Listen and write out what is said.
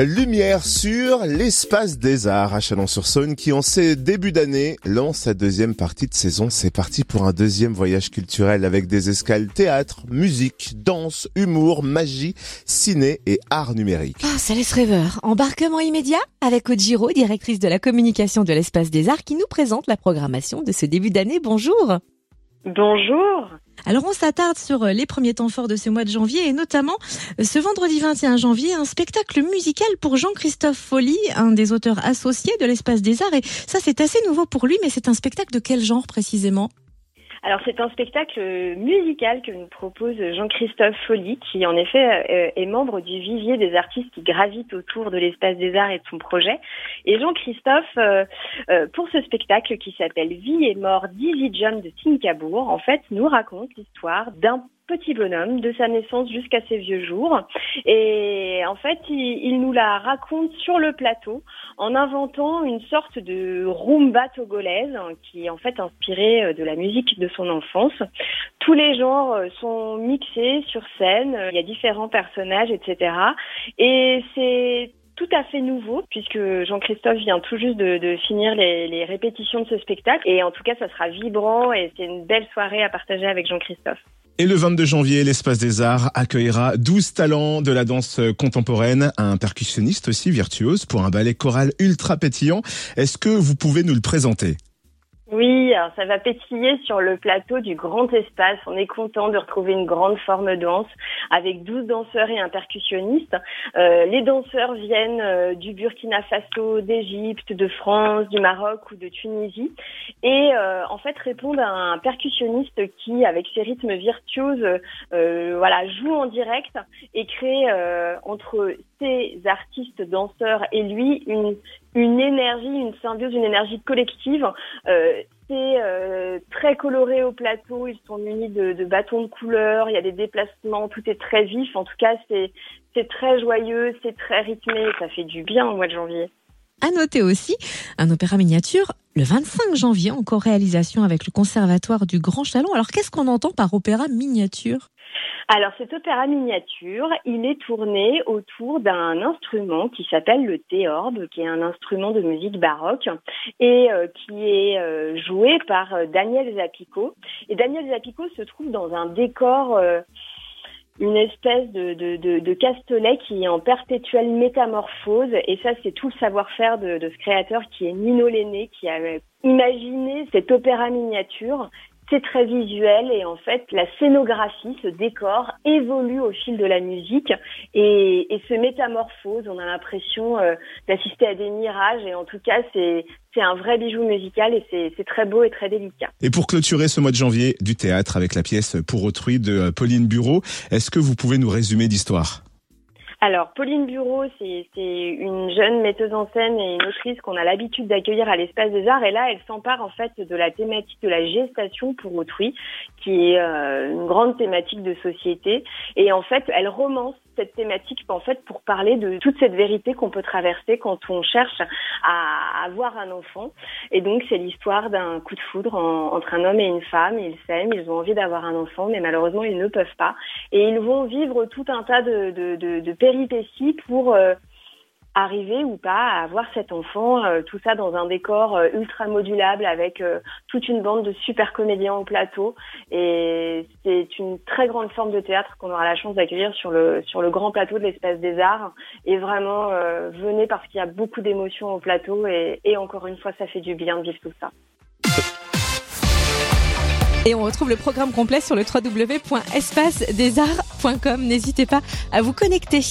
Lumière sur l'espace des arts à Chalon-sur-Saône qui en ces débuts d'année lance sa deuxième partie de saison. C'est parti pour un deuxième voyage culturel avec des escales théâtre, musique, danse, humour, magie, ciné et art numérique. Ah, ça laisse rêveur. Embarquement immédiat avec Ojiro, directrice de la communication de l'espace des arts qui nous présente la programmation de ce début d'année. Bonjour. Bonjour. Alors on s'attarde sur euh, les premiers temps forts de ce mois de janvier et notamment euh, ce vendredi 21 janvier un spectacle musical pour Jean-Christophe Folly, un des auteurs associés de l'espace des arts. Et ça c'est assez nouveau pour lui mais c'est un spectacle de quel genre précisément? Alors c'est un spectacle musical que nous propose Jean-Christophe Folly, qui en effet euh, est membre du vivier des artistes qui gravitent autour de l'espace des arts et de son projet. Et Jean-Christophe, euh, euh, pour ce spectacle qui s'appelle Vie et mort d'Easy John de Singapour, en fait nous raconte l'histoire d'un petit bonhomme de sa naissance jusqu'à ses vieux jours. Et en fait, il, nous la raconte sur le plateau en inventant une sorte de rumba togolaise qui est en fait inspirée euh, de la musique de son enfance. Tous les genres euh, sont mixés sur scène, il y a différents personnages, etc. Et c'est tout à fait nouveau puisque Jean-Christophe vient tout juste de, de finir les, les, répétitions de ce spectacle et en tout cas ça sera vibrant et c'est une belle soirée à partager avec Jean-Christophe. Et le 22 janvier, l'Espace des Arts accueillera 12 talents de la danse contemporaine, un percussionniste aussi virtuose pour un ballet choral ultra pétillant. Est-ce que vous pouvez nous le présenter? Oui, alors ça va pétiller sur le plateau du grand espace. On est content de retrouver une grande forme danse avec 12 danseurs et un percussionniste. Euh, les danseurs viennent euh, du Burkina Faso, d'Égypte, de France, du Maroc ou de Tunisie et euh, en fait répondent à un percussionniste qui, avec ses rythmes virtuoses, voilà, joue en direct et crée entre ces artistes danseurs et lui une une énergie, une symbiose, une énergie collective. C'est euh, très coloré au plateau, ils sont munis de, bâtons de couleur, il y a des déplacements, tout est très vif. En tout cas, c'est c'est très joyeux, c'est très rythmé, ça fait du bien au mois de janvier. À noter aussi un opéra miniature le 25 janvier en co-réalisation avec le Conservatoire du Grand Chalon. Alors qu'est-ce qu'on entend par opéra miniature? Alors cet opéra miniature, il est tourné autour d'un instrument qui s'appelle le théorbe, qui est un instrument de musique baroque et euh, qui est euh, joué par euh, Daniel Zapico. Et Daniel Zapico se trouve dans un décor une espèce de, de, de, de, castelet qui est en perpétuelle métamorphose. Et ça, c'est tout le savoir-faire de, de, ce créateur qui est Nino Lenné, qui a imaginé cet opéra miniature c'est très visuel et en fait la scénographie, ce décor évolue au fil de la musique et, et se métamorphose. On a l'impression euh, d'assister à des mirages et en tout cas c'est c'est un vrai bijou musical et c'est très beau et très délicat. Et pour clôturer ce mois de janvier du théâtre avec la pièce Pour autrui de Pauline Bureau, est-ce que vous pouvez nous résumer l'histoire alors, Pauline Bureau, c'est une jeune metteuse en scène et une autrice qu'on a l'habitude d'accueillir à l'Espace des Arts. Et là, elle s'empare en fait de la thématique de la gestation pour autrui, qui est euh, une grande thématique de société. Et en fait, elle romance cette thématique en fait pour parler de toute cette vérité qu'on peut traverser quand on cherche à avoir un enfant. Et donc c'est l'histoire d'un coup de foudre entre un homme et une femme. Ils s'aiment, ils ont envie d'avoir un enfant, mais malheureusement ils ne peuvent pas. Et ils vont vivre tout un tas de, péripéties pour euh, arriver ou pas à avoir cet enfant, euh, tout ça dans un décor euh, ultra modulable avec euh, toute une bande de super comédiens au plateau. Et c'est une très grande forme de théâtre qu'on aura la chance d'accueillir sur le sur le grand plateau de l'Espace des Arts. Et vraiment, venez parce qu'il y a beaucoup d'émotions au plateau et, et encore une fois, ça fait du bien de vivre tout ça. Et on retrouve le programme complet sur le www.espacedesarts.com. N'hésitez pas à vous connecter.